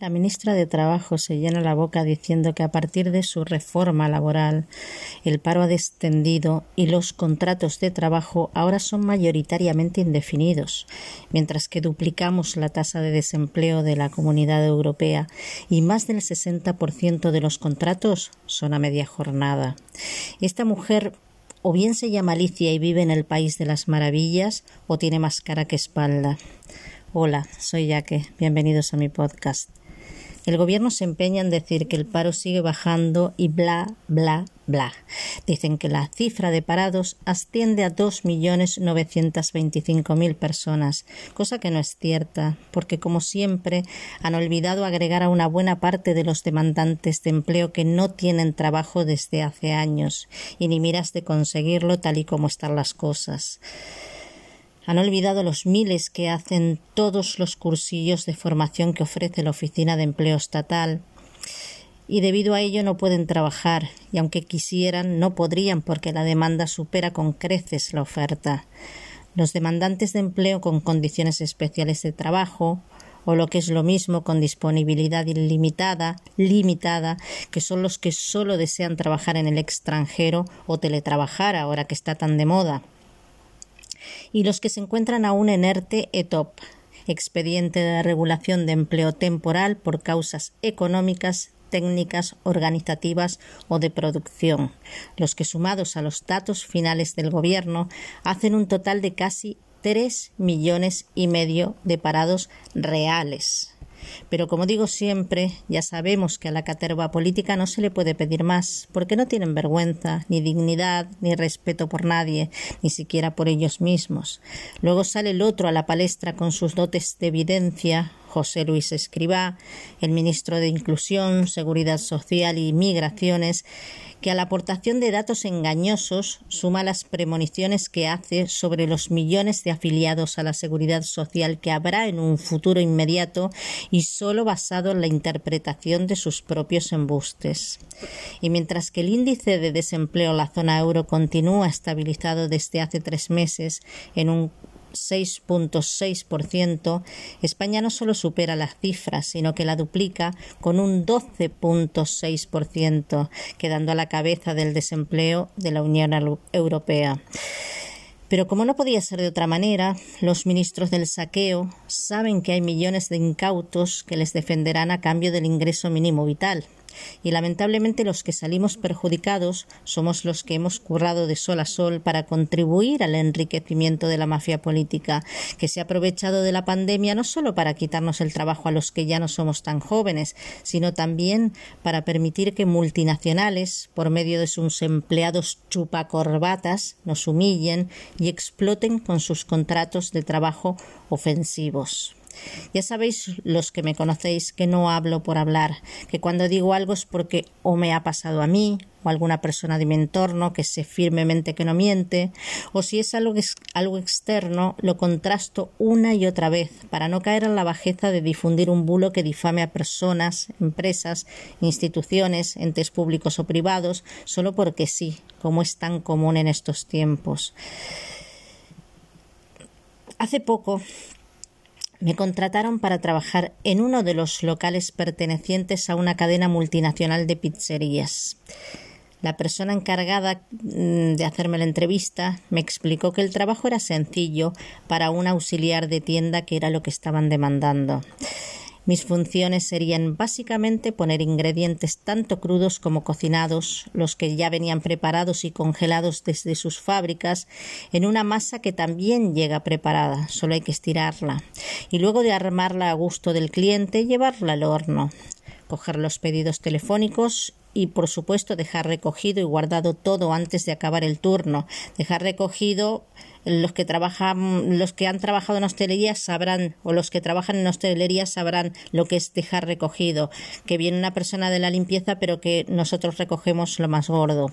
La ministra de Trabajo se llena la boca diciendo que a partir de su reforma laboral el paro ha descendido y los contratos de trabajo ahora son mayoritariamente indefinidos, mientras que duplicamos la tasa de desempleo de la Comunidad Europea y más del 60% de los contratos son a media jornada. Esta mujer o bien se llama Alicia y vive en el país de las maravillas o tiene más cara que espalda. Hola, soy Yaque. Bienvenidos a mi podcast. El gobierno se empeña en decir que el paro sigue bajando y bla, bla, bla. Dicen que la cifra de parados asciende a 2.925.000 personas, cosa que no es cierta, porque como siempre han olvidado agregar a una buena parte de los demandantes de empleo que no tienen trabajo desde hace años y ni miras de conseguirlo tal y como están las cosas. Han olvidado los miles que hacen todos los cursillos de formación que ofrece la Oficina de Empleo Estatal y debido a ello no pueden trabajar y aunque quisieran no podrían porque la demanda supera con creces la oferta. Los demandantes de empleo con condiciones especiales de trabajo o lo que es lo mismo con disponibilidad ilimitada, limitada, que son los que solo desean trabajar en el extranjero o teletrabajar ahora que está tan de moda y los que se encuentran aún en ERTE ETOP, expediente de regulación de empleo temporal por causas económicas, técnicas, organizativas o de producción, los que sumados a los datos finales del Gobierno hacen un total de casi tres millones y medio de parados reales. Pero como digo siempre, ya sabemos que a la caterva política no se le puede pedir más, porque no tienen vergüenza, ni dignidad, ni respeto por nadie, ni siquiera por ellos mismos. Luego sale el otro a la palestra con sus dotes de evidencia, José Luis Escribá, el ministro de Inclusión, Seguridad Social y Migraciones, que a la aportación de datos engañosos suma las premoniciones que hace sobre los millones de afiliados a la seguridad social que habrá en un futuro inmediato y solo basado en la interpretación de sus propios embustes. Y mientras que el índice de desempleo en la zona euro continúa estabilizado desde hace tres meses en un 6.6%, España no solo supera las cifras, sino que la duplica con un 12.6%, quedando a la cabeza del desempleo de la Unión Europea. Pero como no podía ser de otra manera, los ministros del saqueo saben que hay millones de incautos que les defenderán a cambio del ingreso mínimo vital, y lamentablemente los que salimos perjudicados somos los que hemos currado de sol a sol para contribuir al enriquecimiento de la mafia política, que se ha aprovechado de la pandemia no solo para quitarnos el trabajo a los que ya no somos tan jóvenes, sino también para permitir que multinacionales, por medio de sus empleados chupacorbatas, nos humillen y exploten con sus contratos de trabajo ofensivos. Ya sabéis los que me conocéis que no hablo por hablar, que cuando digo algo es porque o me ha pasado a mí o alguna persona de mi entorno que sé firmemente que no miente, o si es algo, algo externo, lo contrasto una y otra vez para no caer en la bajeza de difundir un bulo que difame a personas, empresas, instituciones, entes públicos o privados, solo porque sí, como es tan común en estos tiempos. Hace poco me contrataron para trabajar en uno de los locales pertenecientes a una cadena multinacional de pizzerías. La persona encargada mm, de hacerme la entrevista me explicó que el trabajo era sencillo para un auxiliar de tienda que era lo que estaban demandando. Mis funciones serían básicamente poner ingredientes tanto crudos como cocinados, los que ya venían preparados y congelados desde sus fábricas, en una masa que también llega preparada, solo hay que estirarla, y luego de armarla a gusto del cliente, llevarla al horno coger los pedidos telefónicos y por supuesto dejar recogido y guardado todo antes de acabar el turno. Dejar recogido los que trabajan, los que han trabajado en hostelería sabrán, o los que trabajan en hostelería sabrán lo que es dejar recogido, que viene una persona de la limpieza, pero que nosotros recogemos lo más gordo.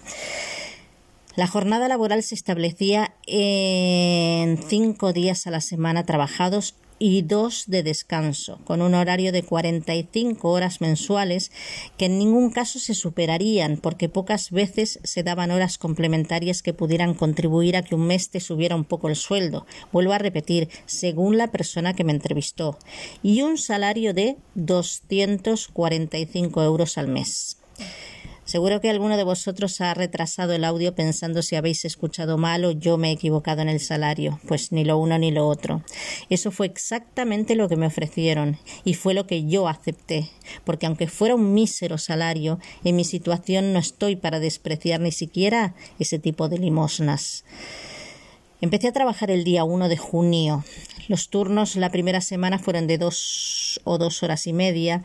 La jornada laboral se establecía en cinco días a la semana trabajados y dos de descanso, con un horario de 45 horas mensuales que en ningún caso se superarían porque pocas veces se daban horas complementarias que pudieran contribuir a que un mes te subiera un poco el sueldo. Vuelvo a repetir, según la persona que me entrevistó. Y un salario de 245 euros al mes. Seguro que alguno de vosotros ha retrasado el audio pensando si habéis escuchado mal o yo me he equivocado en el salario. Pues ni lo uno ni lo otro. Eso fue exactamente lo que me ofrecieron y fue lo que yo acepté, porque aunque fuera un mísero salario, en mi situación no estoy para despreciar ni siquiera ese tipo de limosnas. Empecé a trabajar el día 1 de junio. Los turnos la primera semana fueron de dos o dos horas y media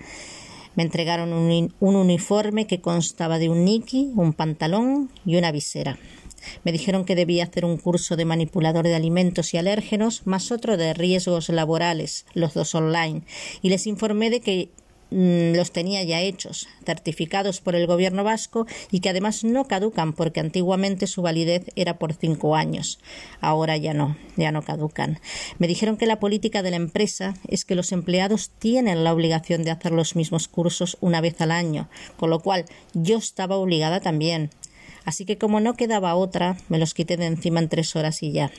me entregaron un, uniforme que constaba de un niki, un pantalón y una visera. Me dijeron que debía hacer un curso de manipulador de alimentos y alérgenos, más otro de riesgos laborales, los dos online, y les informé de que los tenía ya hechos, certificados por el gobierno vasco y que además no caducan porque antiguamente su validez era por cinco años. Ahora ya no, ya no caducan. Me dijeron que la política de la empresa es que los empleados tienen la obligación de hacer los mismos cursos una vez al año, con lo cual yo estaba obligada también. Así que como no quedaba otra, me los quité de encima en tres horas y ya.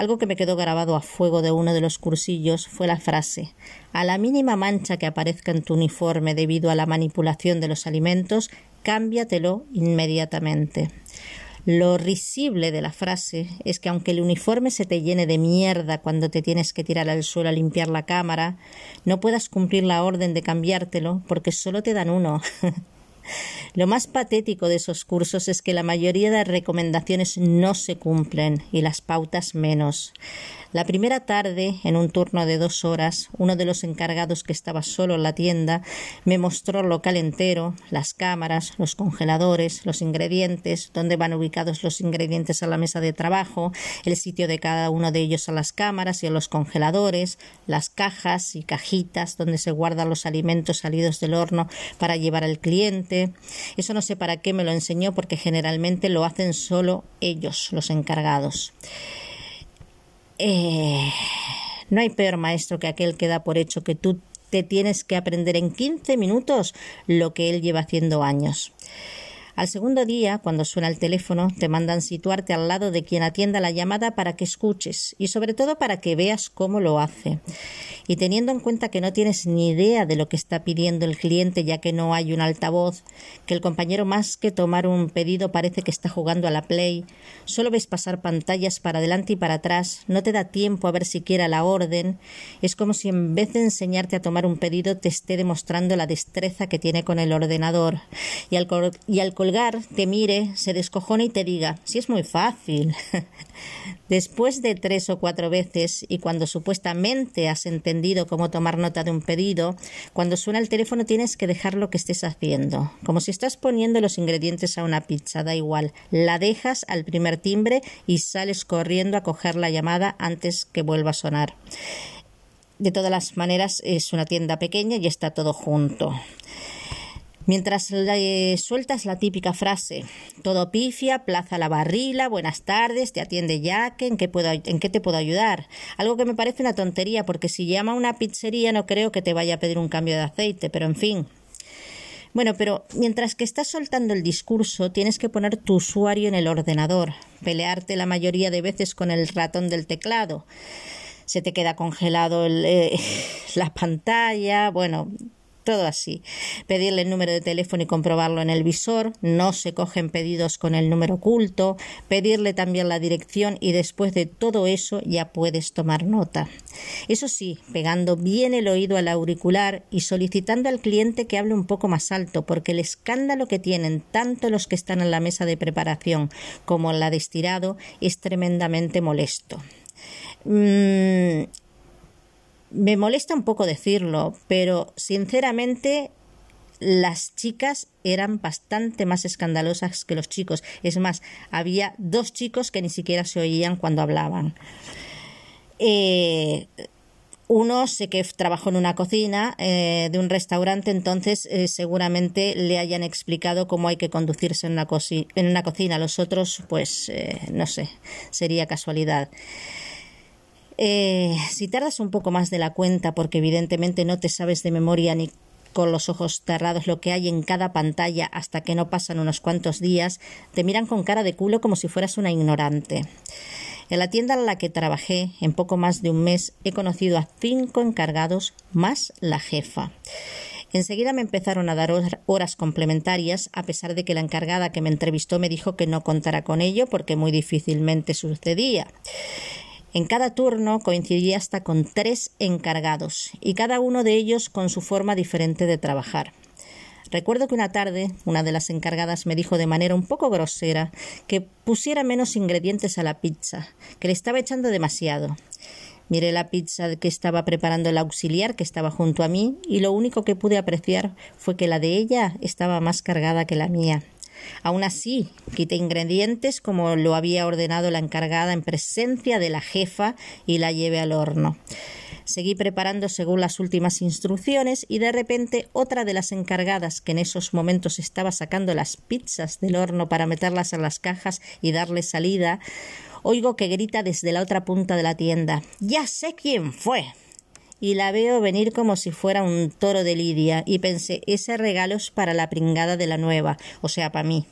Algo que me quedó grabado a fuego de uno de los cursillos fue la frase A la mínima mancha que aparezca en tu uniforme debido a la manipulación de los alimentos, cámbiatelo inmediatamente. Lo risible de la frase es que aunque el uniforme se te llene de mierda cuando te tienes que tirar al suelo a limpiar la cámara, no puedas cumplir la orden de cambiártelo porque solo te dan uno. Lo más patético de esos cursos es que la mayoría de recomendaciones no se cumplen y las pautas menos. La primera tarde, en un turno de dos horas, uno de los encargados que estaba solo en la tienda me mostró el local entero, las cámaras, los congeladores, los ingredientes, dónde van ubicados los ingredientes a la mesa de trabajo, el sitio de cada uno de ellos a las cámaras y a los congeladores, las cajas y cajitas donde se guardan los alimentos salidos del horno para llevar al cliente. Eso no sé para qué me lo enseñó porque generalmente lo hacen solo ellos, los encargados. Eh, no hay peor maestro que aquel que da por hecho que tú te tienes que aprender en 15 minutos lo que él lleva haciendo años. Al segundo día, cuando suena el teléfono, te mandan situarte al lado de quien atienda la llamada para que escuches y sobre todo para que veas cómo lo hace. Y teniendo en cuenta que no tienes ni idea de lo que está pidiendo el cliente ya que no hay un altavoz, que el compañero más que tomar un pedido parece que está jugando a la play, solo ves pasar pantallas para adelante y para atrás, no te da tiempo a ver siquiera la orden, es como si en vez de enseñarte a tomar un pedido te esté demostrando la destreza que tiene con el ordenador y al, y al te mire, se descojone y te diga, si es muy fácil. Después de tres o cuatro veces y cuando supuestamente has entendido cómo tomar nota de un pedido, cuando suena el teléfono tienes que dejar lo que estés haciendo. Como si estás poniendo los ingredientes a una pizza, da igual. La dejas al primer timbre y sales corriendo a coger la llamada antes que vuelva a sonar. De todas las maneras, es una tienda pequeña y está todo junto. Mientras le sueltas la típica frase, todo pifia, plaza la barrila, buenas tardes, te atiende Jack, ¿en qué, puedo, ¿en qué te puedo ayudar? Algo que me parece una tontería, porque si llama a una pizzería no creo que te vaya a pedir un cambio de aceite, pero en fin. Bueno, pero mientras que estás soltando el discurso, tienes que poner tu usuario en el ordenador, pelearte la mayoría de veces con el ratón del teclado. Se te queda congelado eh, la pantalla, bueno, todo así. Pedirle el número de teléfono y comprobarlo en el visor, no se cogen pedidos con el número oculto, pedirle también la dirección y después de todo eso ya puedes tomar nota. Eso sí, pegando bien el oído al auricular y solicitando al cliente que hable un poco más alto, porque el escándalo que tienen tanto los que están en la mesa de preparación como en la de estirado es tremendamente molesto. Mm, me molesta un poco decirlo, pero sinceramente las chicas eran bastante más escandalosas que los chicos. Es más, había dos chicos que ni siquiera se oían cuando hablaban. Eh, uno sé que trabajó en una cocina eh, de un restaurante, entonces eh, seguramente le hayan explicado cómo hay que conducirse en una, en una cocina. Los otros, pues, no sé, sería casualidad. Eh, si tardas un poco más de la cuenta, porque evidentemente no te sabes de memoria ni con los ojos cerrados lo que hay en cada pantalla hasta que no pasan unos cuantos días, te miran con cara de culo como si fueras una ignorante. En la tienda en la que trabajé, en poco más de un mes, he conocido a cinco encargados más la jefa. Enseguida me empezaron a dar horas complementarias, a pesar de que la encargada que me entrevistó me dijo que no contara con ello porque muy difícilmente sucedía. En cada turno coincidía hasta con tres encargados, y cada uno de ellos con su forma diferente de trabajar. Recuerdo que una tarde una de las encargadas me dijo de manera un poco grosera que pusiera menos ingredientes a la pizza, que le estaba echando demasiado. Miré la pizza que estaba preparando el auxiliar que estaba junto a mí y lo único que pude apreciar fue que la de ella estaba más cargada que la mía. Aún así, quité ingredientes como lo había ordenado la encargada en presencia de la jefa y la llevé al horno. Seguí preparando según las últimas instrucciones y de repente otra de las encargadas que en esos momentos estaba sacando las pizzas del horno para meterlas en las cajas y darle salida Oigo que grita desde la otra punta de la tienda. Ya sé quién fue. Y la veo venir como si fuera un toro de lidia, y pensé, ese regalo es para la pringada de la nueva, o sea, para mí.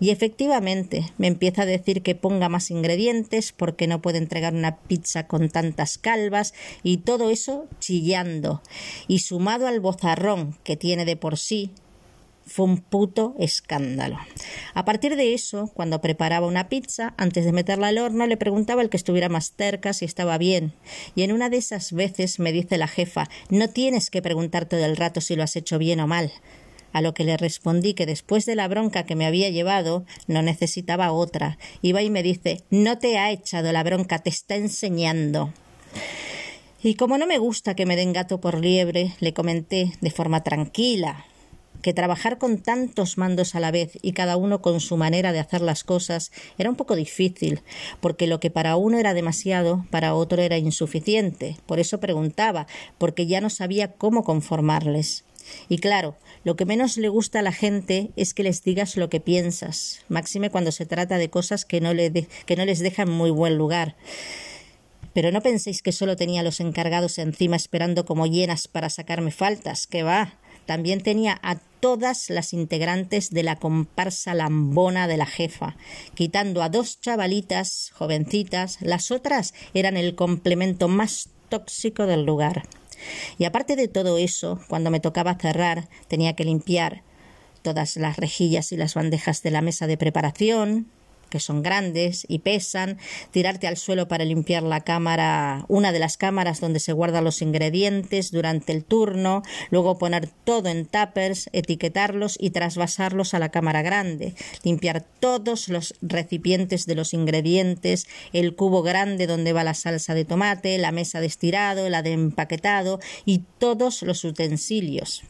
Y efectivamente, me empieza a decir que ponga más ingredientes porque no puede entregar una pizza con tantas calvas, y todo eso chillando. Y sumado al bozarrón que tiene de por sí, fue un puto escándalo. A partir de eso, cuando preparaba una pizza, antes de meterla al horno, le preguntaba al que estuviera más cerca si estaba bien. Y en una de esas veces me dice la jefa No tienes que preguntar todo el rato si lo has hecho bien o mal. A lo que le respondí que después de la bronca que me había llevado, no necesitaba otra. Iba y me dice No te ha echado la bronca, te está enseñando. Y como no me gusta que me den gato por liebre, le comenté de forma tranquila, que trabajar con tantos mandos a la vez y cada uno con su manera de hacer las cosas era un poco difícil, porque lo que para uno era demasiado, para otro era insuficiente. Por eso preguntaba, porque ya no sabía cómo conformarles. Y claro, lo que menos le gusta a la gente es que les digas lo que piensas, máxime cuando se trata de cosas que no, le que no les dejan muy buen lugar. Pero no penséis que solo tenía los encargados encima esperando como llenas para sacarme faltas, que va. También tenía a todas las integrantes de la comparsa lambona de la jefa, quitando a dos chavalitas jovencitas, las otras eran el complemento más tóxico del lugar. Y aparte de todo eso, cuando me tocaba cerrar, tenía que limpiar todas las rejillas y las bandejas de la mesa de preparación, que son grandes y pesan, tirarte al suelo para limpiar la cámara, una de las cámaras donde se guardan los ingredientes durante el turno, luego poner todo en tuppers, etiquetarlos y trasvasarlos a la cámara grande, limpiar todos los recipientes de los ingredientes, el cubo grande donde va la salsa de tomate, la mesa de estirado, la de empaquetado y todos los utensilios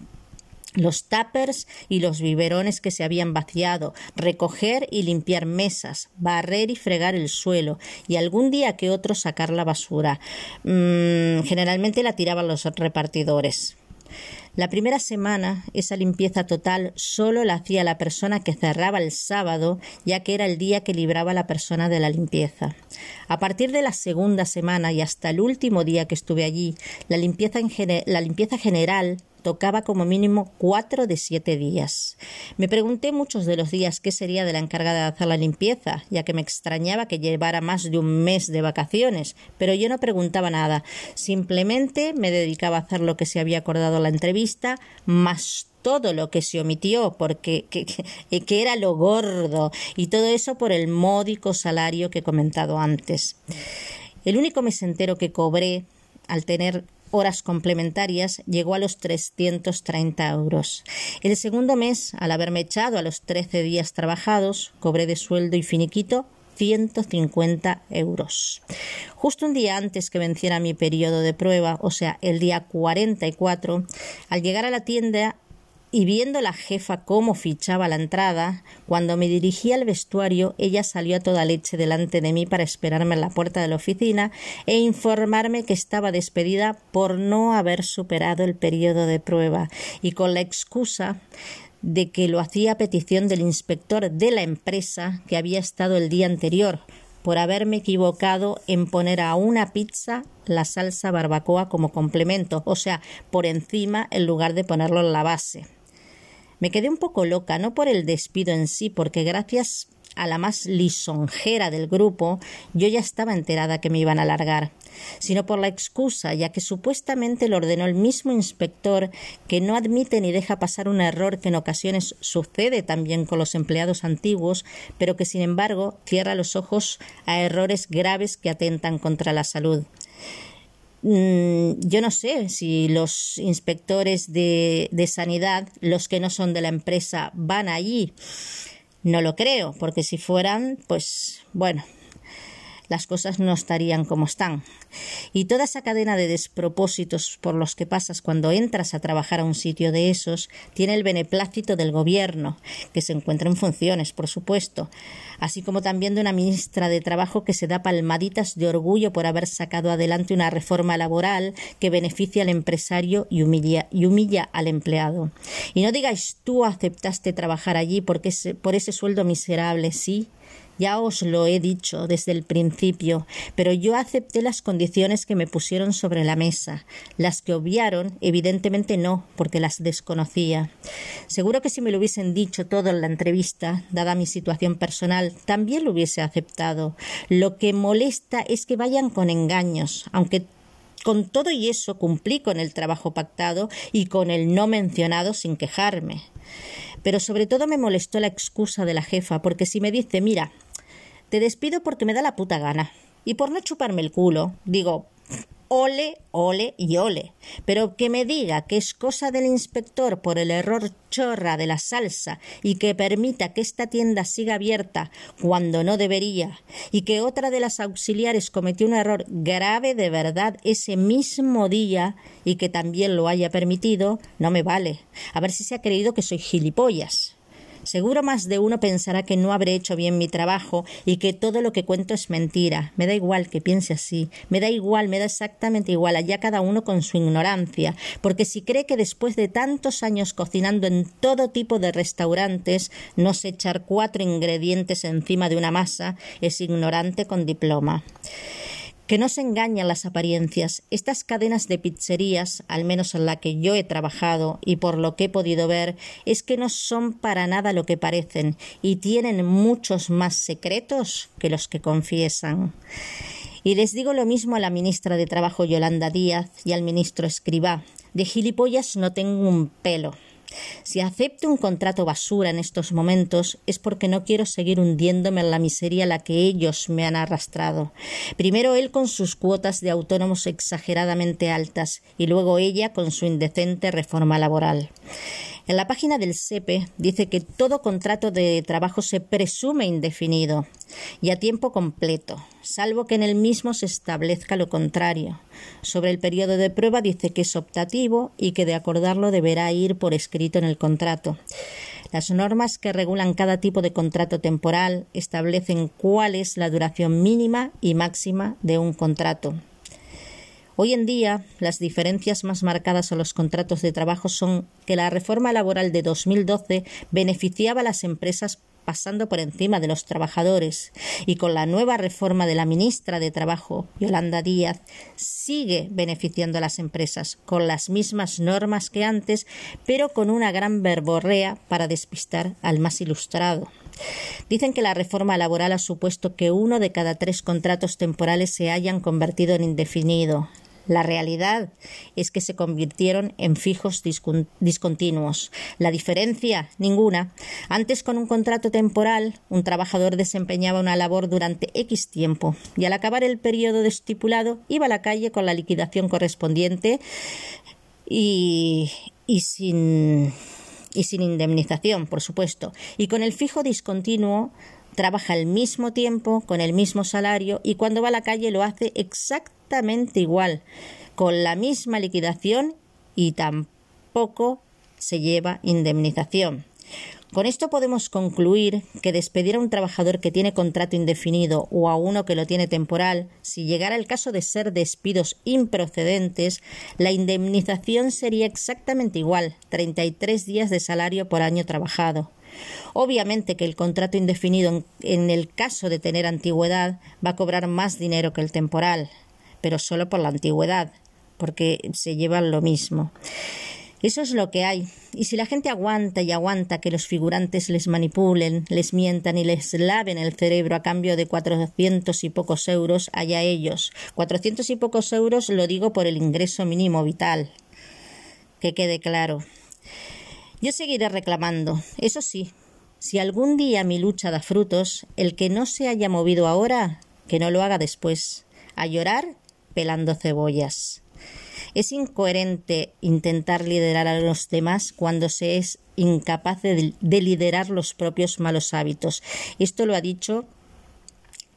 los tuppers y los biberones que se habían vaciado, recoger y limpiar mesas, barrer y fregar el suelo, y algún día que otro sacar la basura. Mm, generalmente la tiraban los repartidores. La primera semana, esa limpieza total solo la hacía la persona que cerraba el sábado, ya que era el día que libraba la persona de la limpieza. A partir de la segunda semana y hasta el último día que estuve allí, la limpieza, la limpieza general tocaba como mínimo cuatro de siete días. Me pregunté muchos de los días qué sería de la encargada de hacer la limpieza, ya que me extrañaba que llevara más de un mes de vacaciones, pero yo no preguntaba nada, simplemente me dedicaba a hacer lo que se había acordado en la entrevista, más todo lo que se omitió, porque que, que, era lo gordo, y todo eso por el módico salario que he comentado antes. El único mes entero que cobré al tener horas complementarias llegó a los 330 euros. El segundo mes, al haberme echado a los 13 días trabajados, cobré de sueldo y finiquito 150 euros. Justo un día antes que venciera mi periodo de prueba, o sea, el día 44, al llegar a la tienda y viendo la jefa cómo fichaba la entrada, cuando me dirigí al vestuario, ella salió a toda leche delante de mí para esperarme en la puerta de la oficina e informarme que estaba despedida por no haber superado el periodo de prueba y con la excusa de que lo hacía a petición del inspector de la empresa que había estado el día anterior, por haberme equivocado en poner a una pizza la salsa barbacoa como complemento, o sea, por encima en lugar de ponerlo en la base. Me quedé un poco loca, no por el despido en sí, porque gracias a la más lisonjera del grupo, yo ya estaba enterada que me iban a largar, sino por la excusa, ya que supuestamente lo ordenó el mismo inspector que no admite ni deja pasar un error que en ocasiones sucede también con los empleados antiguos, pero que sin embargo cierra los ojos a errores graves que atentan contra la salud yo no sé si los inspectores de, de, sanidad, los que no son de la empresa, van allí. No lo creo, porque si fueran, pues bueno, las cosas no estarían como están. Y toda esa cadena de despropósitos por los que pasas cuando entras a trabajar a un sitio de esos tiene el beneplácito del gobierno, que se encuentra en funciones, por supuesto, así como también de una ministra de Trabajo que se da palmaditas de orgullo por haber sacado adelante una reforma laboral que beneficia al empresario y humilla, al empleado. Y no digáis tú aceptaste trabajar allí porque por ese sueldo miserable, sí, ya os lo he dicho desde el principio, pero yo acepté las condiciones que me pusieron sobre la mesa. Las que obviaron, evidentemente no, porque las desconocía. Seguro que si me lo hubiesen dicho todo en la entrevista, dada mi situación personal, también lo hubiese aceptado. Lo que molesta es que vayan con engaños, aunque con todo y eso cumplí con el trabajo pactado y con el no mencionado sin quejarme. Pero sobre todo me molestó la excusa de la jefa, porque si me dice, mira, te despido porque me da la puta gana. Y por no chuparme el culo, digo, ole, ole y ole. Pero que me diga que es cosa del inspector por el error chorra de la salsa y que permita que esta tienda siga abierta cuando no debería y que otra de las auxiliares cometió un error grave de verdad ese mismo día y que también lo haya permitido, no me vale. A ver si se ha creído que soy gilipollas. Seguro más de uno pensará que no habré hecho bien mi trabajo y que todo lo que cuento es mentira. Me da igual que piense así. Me da igual, me da exactamente igual, allá cada uno con su ignorancia. Porque si cree que después de tantos años cocinando en todo tipo de restaurantes no sé echar cuatro ingredientes encima de una masa, es ignorante con diploma. Que no se engañan las apariencias. Estas cadenas de pizzerías, al menos en la que yo he trabajado y por lo que he podido ver, es que no son para nada lo que parecen y tienen muchos más secretos que los que confiesan. Y les digo lo mismo a la ministra de Trabajo Yolanda Díaz y al ministro Escribá. De gilipollas no tengo un pelo. Si acepto un contrato basura en estos momentos es porque no quiero seguir hundiéndome en la miseria a la que ellos me han arrastrado. Primero él con sus cuotas de autónomos exageradamente altas y luego ella con su indecente reforma laboral. En la página del SEPE dice que todo contrato de trabajo se presume indefinido y a tiempo completo, salvo que en el mismo se establezca lo contrario. Sobre el periodo de prueba dice que es optativo y que de acordarlo deberá ir por escrito en el contrato. Las normas que regulan cada tipo de contrato temporal establecen cuál es la duración mínima y máxima de un contrato. Hoy en día, las diferencias más marcadas a los contratos de trabajo son que la reforma laboral de 2012 beneficiaba a las empresas pasando por encima de los trabajadores y con la nueva reforma de la ministra de Trabajo, Yolanda Díaz, sigue beneficiando a las empresas con las mismas normas que antes, pero con una gran verborrea para despistar al más ilustrado. Dicen que la reforma laboral ha supuesto que uno de cada tres contratos temporales se hayan convertido en indefinido, la realidad es que se convirtieron en fijos discontinuos. La diferencia, ninguna. Antes, con un contrato temporal, un trabajador desempeñaba una labor durante X tiempo y al acabar el periodo estipulado iba a la calle con la liquidación correspondiente y, y sin y sin indemnización, por supuesto. Y con el fijo discontinuo trabaja el mismo tiempo, con el mismo salario y cuando va a la calle lo hace exactamente igual, con la misma liquidación y tampoco se lleva indemnización. Con esto podemos concluir que despedir a un trabajador que tiene contrato indefinido o a uno que lo tiene temporal, si llegara el caso de ser despidos improcedentes, la indemnización sería exactamente igual, 33 días de salario por año trabajado. Obviamente que el contrato indefinido en, el caso de tener antigüedad va a cobrar más dinero que el temporal, pero solo por la antigüedad, porque se llevan lo mismo. Eso es lo que hay. Y si la gente aguanta y aguanta que los figurantes les manipulen, les mientan y les laven el cerebro a cambio de cuatrocientos y pocos euros, allá ellos. Cuatrocientos y pocos euros lo digo por el ingreso mínimo vital. Que quede claro. Yo seguiré reclamando. Eso sí, si algún día mi lucha da frutos, el que no se haya movido ahora, que no lo haga después. A llorar pelando cebollas. Es incoherente intentar liderar a los demás cuando se es incapaz de, liderar los propios malos hábitos. Esto lo ha dicho,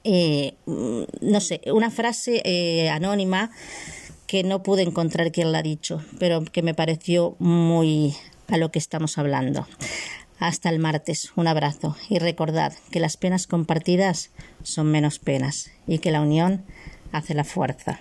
eh, no sé, una frase eh, anónima que no pude encontrar quién la ha dicho, pero que me pareció muy a lo que estamos hablando. Hasta el martes, un abrazo y recordad que las penas compartidas son menos penas y que la unión hace la fuerza.